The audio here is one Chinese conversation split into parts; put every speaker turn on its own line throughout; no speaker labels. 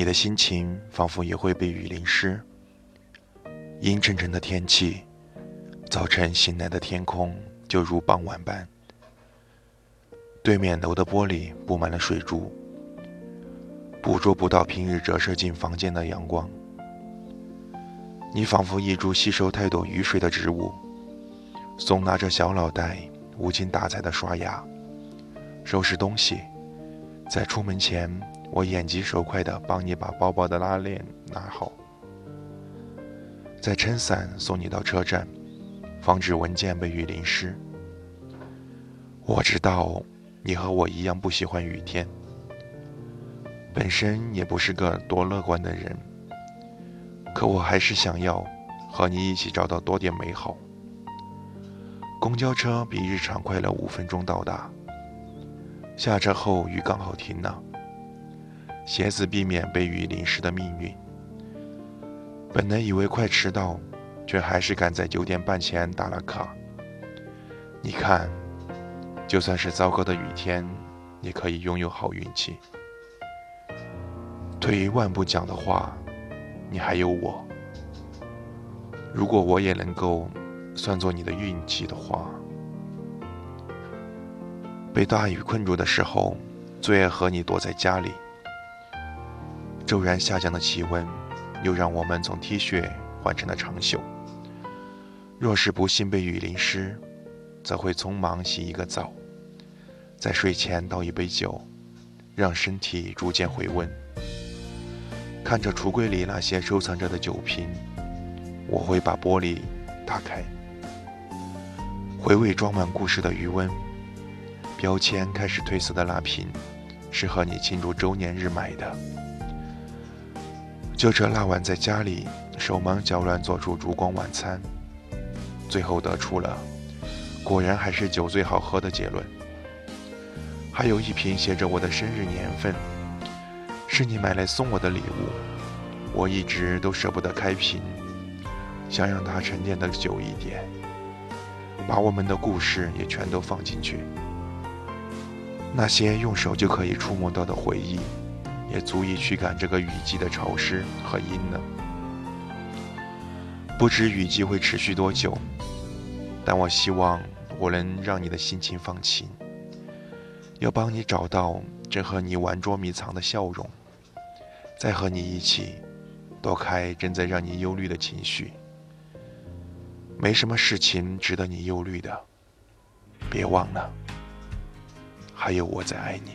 你的心情仿佛也会被雨淋湿。阴沉沉的天气，早晨醒来的天空就如傍晚般。对面楼的玻璃布满了水珠，捕捉不到平日折射进房间的阳光。你仿佛一株吸收太多雨水的植物，耸拿着小脑袋，无精打采地刷牙、收拾东西。在出门前，我眼疾手快地帮你把包包的拉链拿好，再撑伞送你到车站，防止文件被雨淋湿。我知道你和我一样不喜欢雨天，本身也不是个多乐观的人，可我还是想要和你一起找到多点美好。公交车比日常快了五分钟到达。下车后雨刚好停了，鞋子避免被雨淋湿的命运。本来以为快迟到，却还是赶在九点半前打了卡。你看，就算是糟糕的雨天，也可以拥有好运气。退一万步讲的话，你还有我。如果我也能够算作你的运气的话。被大雨困住的时候，最爱和你躲在家里。骤然下降的气温，又让我们从 T 恤换成了长袖。若是不幸被雨淋湿，则会匆忙洗一个澡，在睡前倒一杯酒，让身体逐渐回温。看着橱柜里那些收藏着的酒瓶，我会把玻璃打开，回味装满故事的余温。标签开始褪色的那瓶，是和你庆祝周年日买的。就这那晚在家里手忙脚乱做出烛光晚餐，最后得出了果然还是酒最好喝的结论。还有一瓶写着我的生日年份，是你买来送我的礼物，我一直都舍不得开瓶，想让它沉淀的久一点，把我们的故事也全都放进去。那些用手就可以触摸到的回忆，也足以驱赶这个雨季的潮湿和阴冷。不知雨季会持续多久，但我希望我能让你的心情放晴，要帮你找到正和你玩捉迷藏的笑容，再和你一起躲开正在让你忧虑的情绪。没什么事情值得你忧虑的，别忘了。还有我在爱你，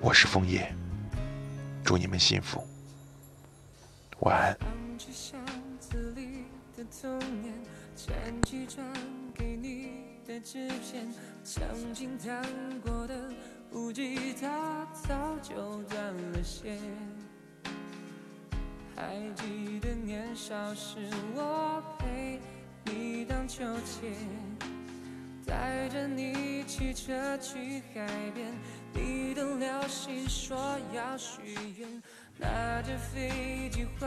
我是枫叶，祝你们幸福，晚安。还记得年少时我陪。你荡秋千，带着你骑车去海边，你等流星说要许愿，拿着飞机画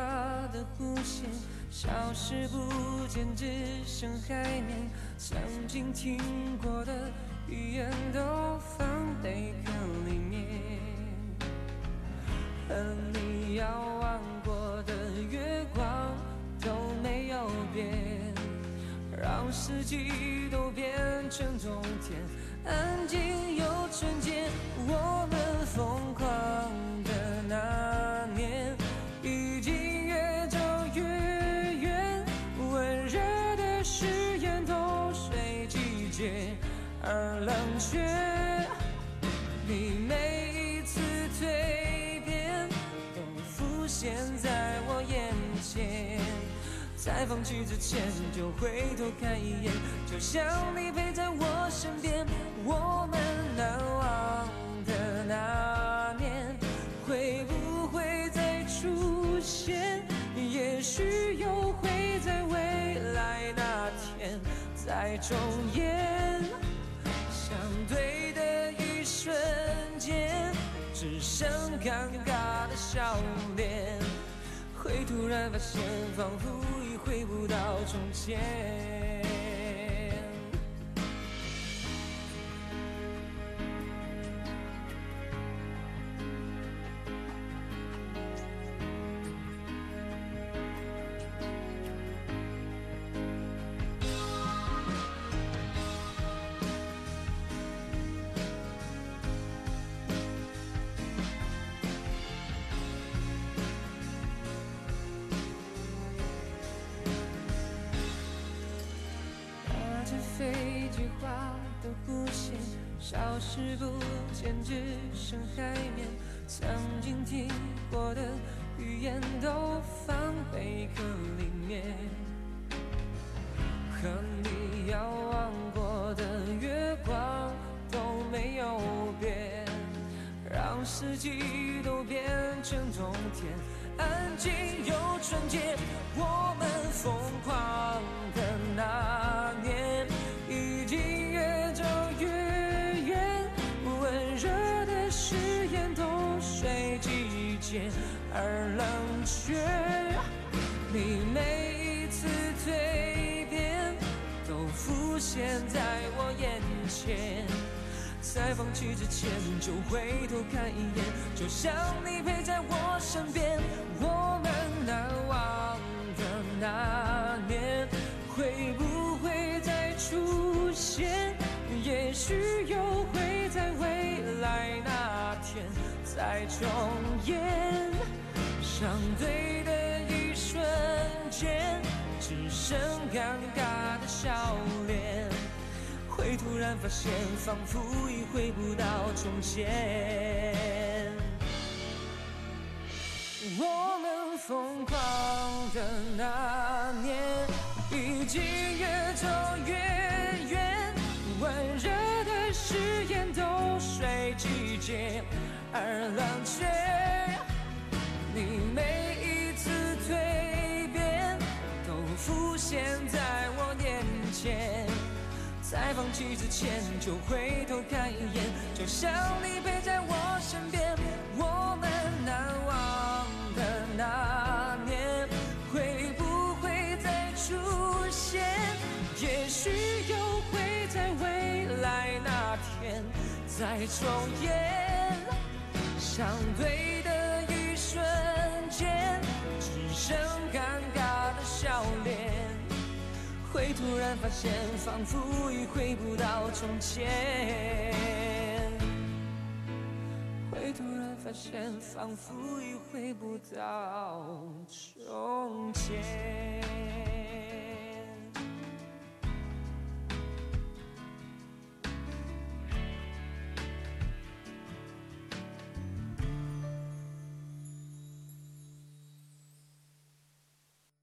的弧线，消失不见，只剩海面。曾经听过的语言都放在壳里面，和你遥望过的月光都没有变。让四季都变成冬天，安静又纯洁。我们疯狂的那年，已经越走越远。温热的誓言都随季节而冷却。你每一次蜕变，都浮现在我眼前。在放弃之前就回头看一眼，就像你陪在我身边，我们难
忘的那年，会不会再出现？也许又会在未来那天再重演。相对的一瞬间，只剩尴尬的笑脸，会突然发现仿佛。回不到从前。拿着飞机划的弧线，消失不见，只剩海面。曾经听过的语言都放贝壳里面，和你遥望过的月光都没有变，让四季都变成冬天，安静又纯洁。我们疯狂的那而冷却。你每一次蜕变，都浮现在我眼前。在放弃之前，就回头看一眼，就像你陪在我身边。我们难忘的那年，会不会再出现？也许又会在未来那天再重演。相对的一瞬间，只剩尴尬的笑脸。会突然发现，仿佛已回不到从前。我们疯狂的那年，已经越走越远，温热的誓言都随季节而冷却。在放弃之前，就回头看一眼，就像你陪在我身边。我们难忘的那年，会不会再出现？也许又会在未来那天再重演。相对会突然发现，仿佛已回不到从前。会突然发现，仿佛已回不到从。